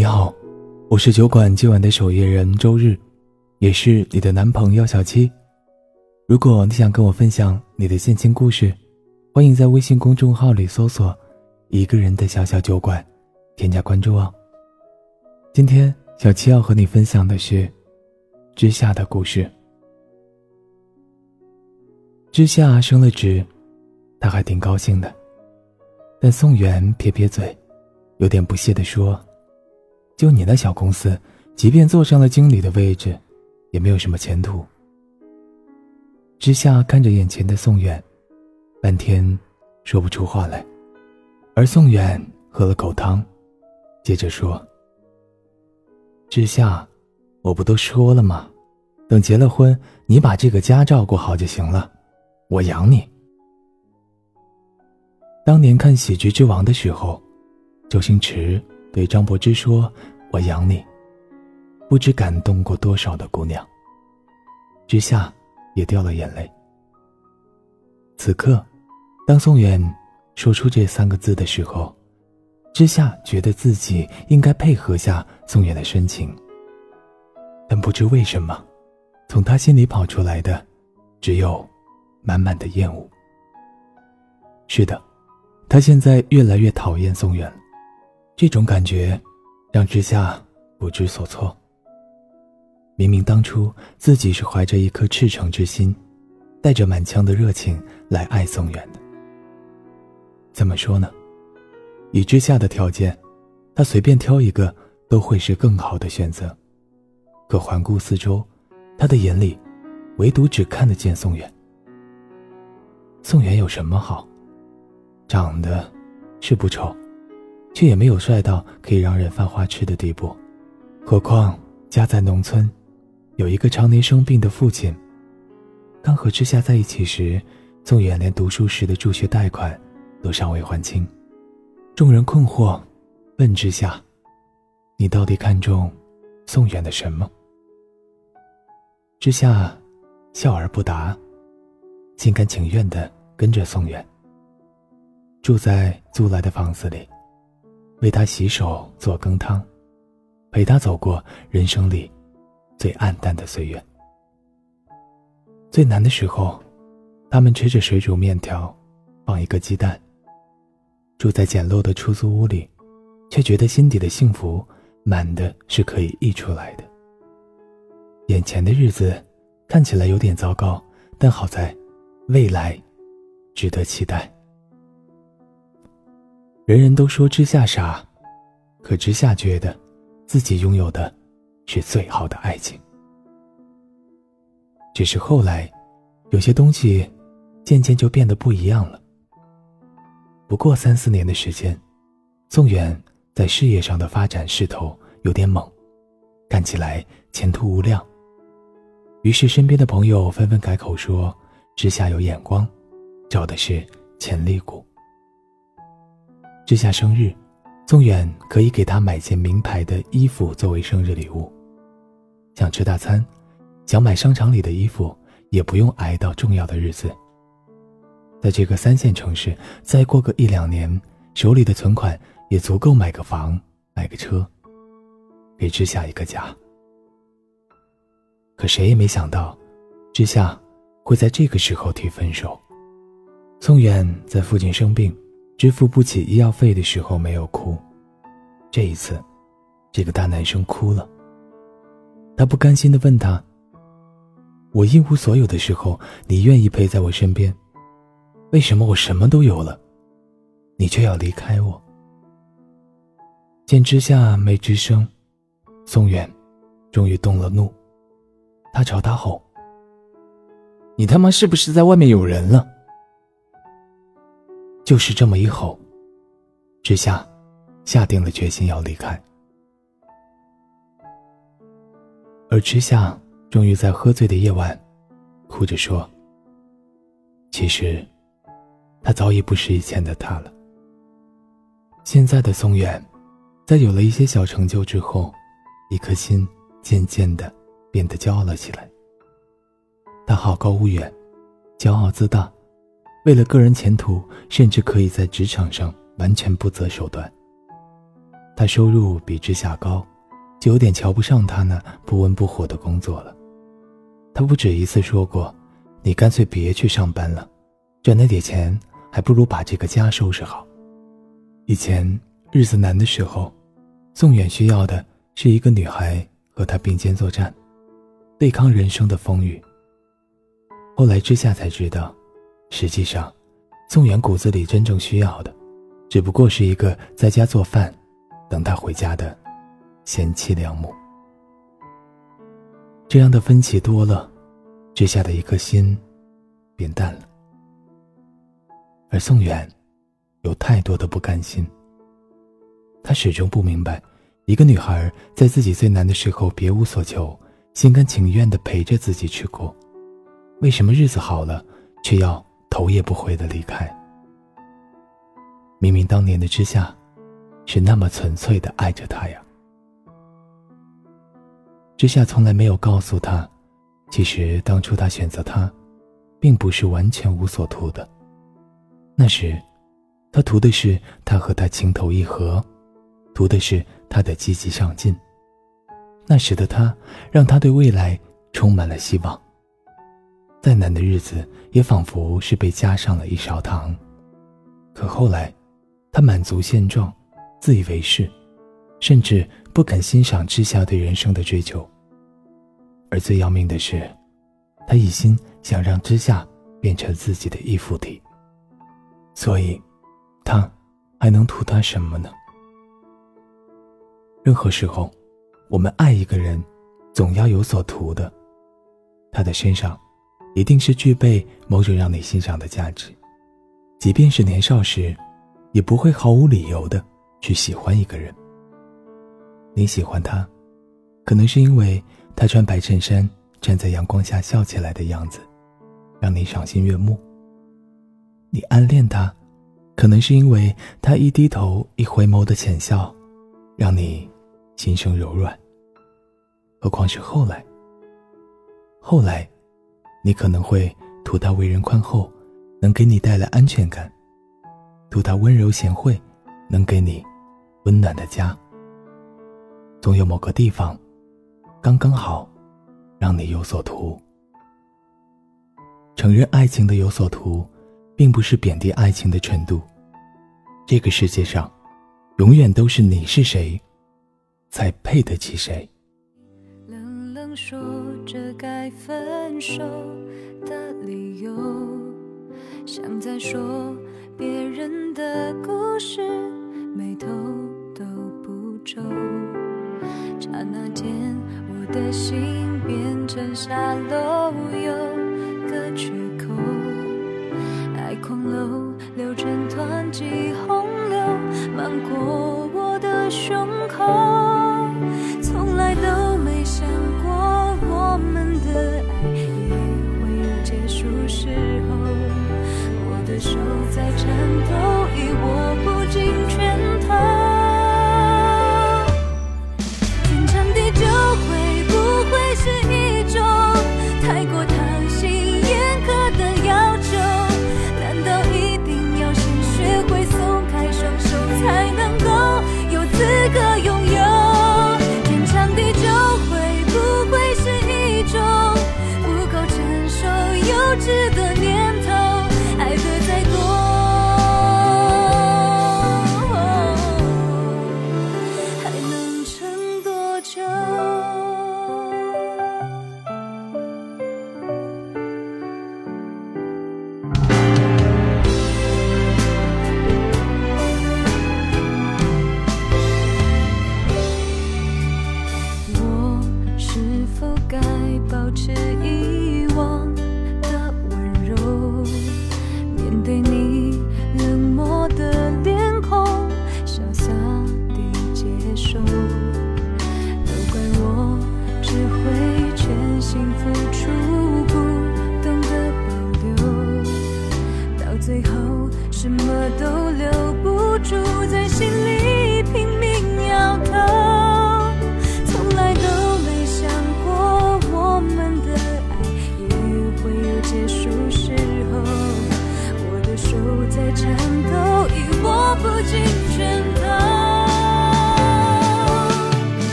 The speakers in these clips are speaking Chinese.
你好，我是酒馆今晚的守夜人周日，也是你的男朋友小七。如果你想跟我分享你的心情故事，欢迎在微信公众号里搜索“一个人的小小酒馆”，添加关注哦。今天小七要和你分享的是之夏的故事。之夏升了职，他还挺高兴的，但宋元撇撇嘴，有点不屑地说。就你那小公司，即便坐上了经理的位置，也没有什么前途。之夏看着眼前的宋远，半天说不出话来，而宋远喝了口汤，接着说：“之夏，我不都说了吗？等结了婚，你把这个家照顾好就行了，我养你。”当年看《喜剧之王》的时候，周星驰。对张柏芝说：“我养你。”不知感动过多少的姑娘。之夏也掉了眼泪。此刻，当宋远说出这三个字的时候，之夏觉得自己应该配合下宋远的深情。但不知为什么，从他心里跑出来的，只有满满的厌恶。是的，他现在越来越讨厌宋远了。这种感觉，让之夏不知所措。明明当初自己是怀着一颗赤诚之心，带着满腔的热情来爱宋远的。怎么说呢？以之夏的条件，他随便挑一个都会是更好的选择。可环顾四周，他的眼里，唯独只看得见宋远。宋远有什么好？长得是不丑。却也没有帅到可以让人犯花痴的地步，何况家在农村，有一个常年生病的父亲。刚和之夏在一起时，宋远连读书时的助学贷款都尚未还清。众人困惑，问之夏：“你到底看中宋远的什么？”之夏笑而不答，心甘情愿地跟着宋远，住在租来的房子里。为他洗手做羹汤，陪他走过人生里最暗淡的岁月。最难的时候，他们吃着水煮面条，放一个鸡蛋。住在简陋的出租屋里，却觉得心底的幸福满的是可以溢出来的。眼前的日子看起来有点糟糕，但好在未来值得期待。人人都说之夏傻，可之夏觉得，自己拥有的，是最好的爱情。只是后来，有些东西，渐渐就变得不一样了。不过三四年的时间，宋远在事业上的发展势头有点猛，看起来前途无量。于是身边的朋友纷纷改口说，之夏有眼光，找的是潜力股。之夏生日，宋远可以给他买件名牌的衣服作为生日礼物。想吃大餐，想买商场里的衣服，也不用挨到重要的日子。在这个三线城市，再过个一两年，手里的存款也足够买个房、买个车，给之夏一个家。可谁也没想到，之夏会在这个时候提分手。宋远在父亲生病。支付不起医药费的时候没有哭，这一次，这个大男生哭了。他不甘心的问他：“我一无所有的时候，你愿意陪在我身边，为什么我什么都有了，你却要离开我？”见之下没吱声，宋远终于动了怒，他朝他吼：“你他妈是不是在外面有人了？”就是这么一吼，之夏下定了决心要离开，而之夏终于在喝醉的夜晚，哭着说：“其实，他早已不是以前的他了。现在的松远，在有了一些小成就之后，一颗心渐渐的变得骄傲了起来。他好高骛远，骄傲自大。”为了个人前途，甚至可以在职场上完全不择手段。他收入比之夏高，就有点瞧不上他那不温不火的工作了。他不止一次说过：“你干脆别去上班了，赚那点钱还不如把这个家收拾好。”以前日子难的时候，宋远需要的是一个女孩和他并肩作战，对抗人生的风雨。后来之下才知道，实际上，宋远骨子里真正需要的，只不过是一个在家做饭，等他回家的贤妻良母。这样的分歧多了，之下的一颗心变淡了。而宋远有太多的不甘心。他始终不明白，一个女孩在自己最难的时候别无所求，心甘情愿的陪着自己吃苦，为什么日子好了却要头也不回的离开？明明当年的之夏是那么纯粹的爱着他呀。之夏从来没有告诉他，其实当初他选择他，并不是完全无所图的。那时，他图的是他和他情投意合，图的是他的积极上进。那时的他，让他对未来充满了希望。再难的日子，也仿佛是被加上了一勺糖。可后来，他满足现状，自以为是。甚至不肯欣赏之夏对人生的追求，而最要命的是，他一心想让之夏变成自己的依附体。所以，他还能图他什么呢？任何时候，我们爱一个人，总要有所图的，他的身上一定是具备某种让你欣赏的价值，即便是年少时，也不会毫无理由的去喜欢一个人。你喜欢他，可能是因为他穿白衬衫站在阳光下笑起来的样子，让你赏心悦目。你暗恋他，可能是因为他一低头一回眸的浅笑，让你心生柔软。何况是后来。后来，你可能会图他为人宽厚，能给你带来安全感；图他温柔贤惠，能给你温暖的家。总有某个地方，刚刚好，让你有所图。承认爱情的有所图，并不是贬低爱情的程度。这个世界上，永远都是你是谁，才配得起谁。说着该分手的理由，像在说别人的故事，眉头都不皱。刹那间，我的心变成沙漏，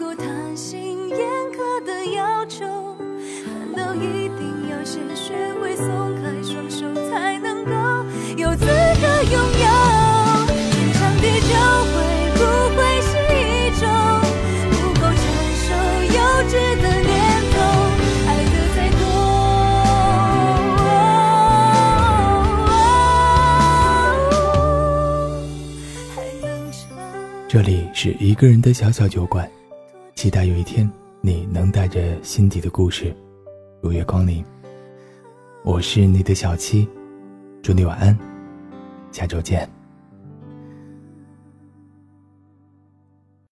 过贪心严苛的要求，难道一定要先学会松开双手，才能够有资格拥有？天长地久会不会是一种不够成熟、幼稚的念头？爱的再多，还能这里是一个人的小小酒馆。期待有一天你能带着心底的故事如月光临。我是你的小七，祝你晚安，下周见。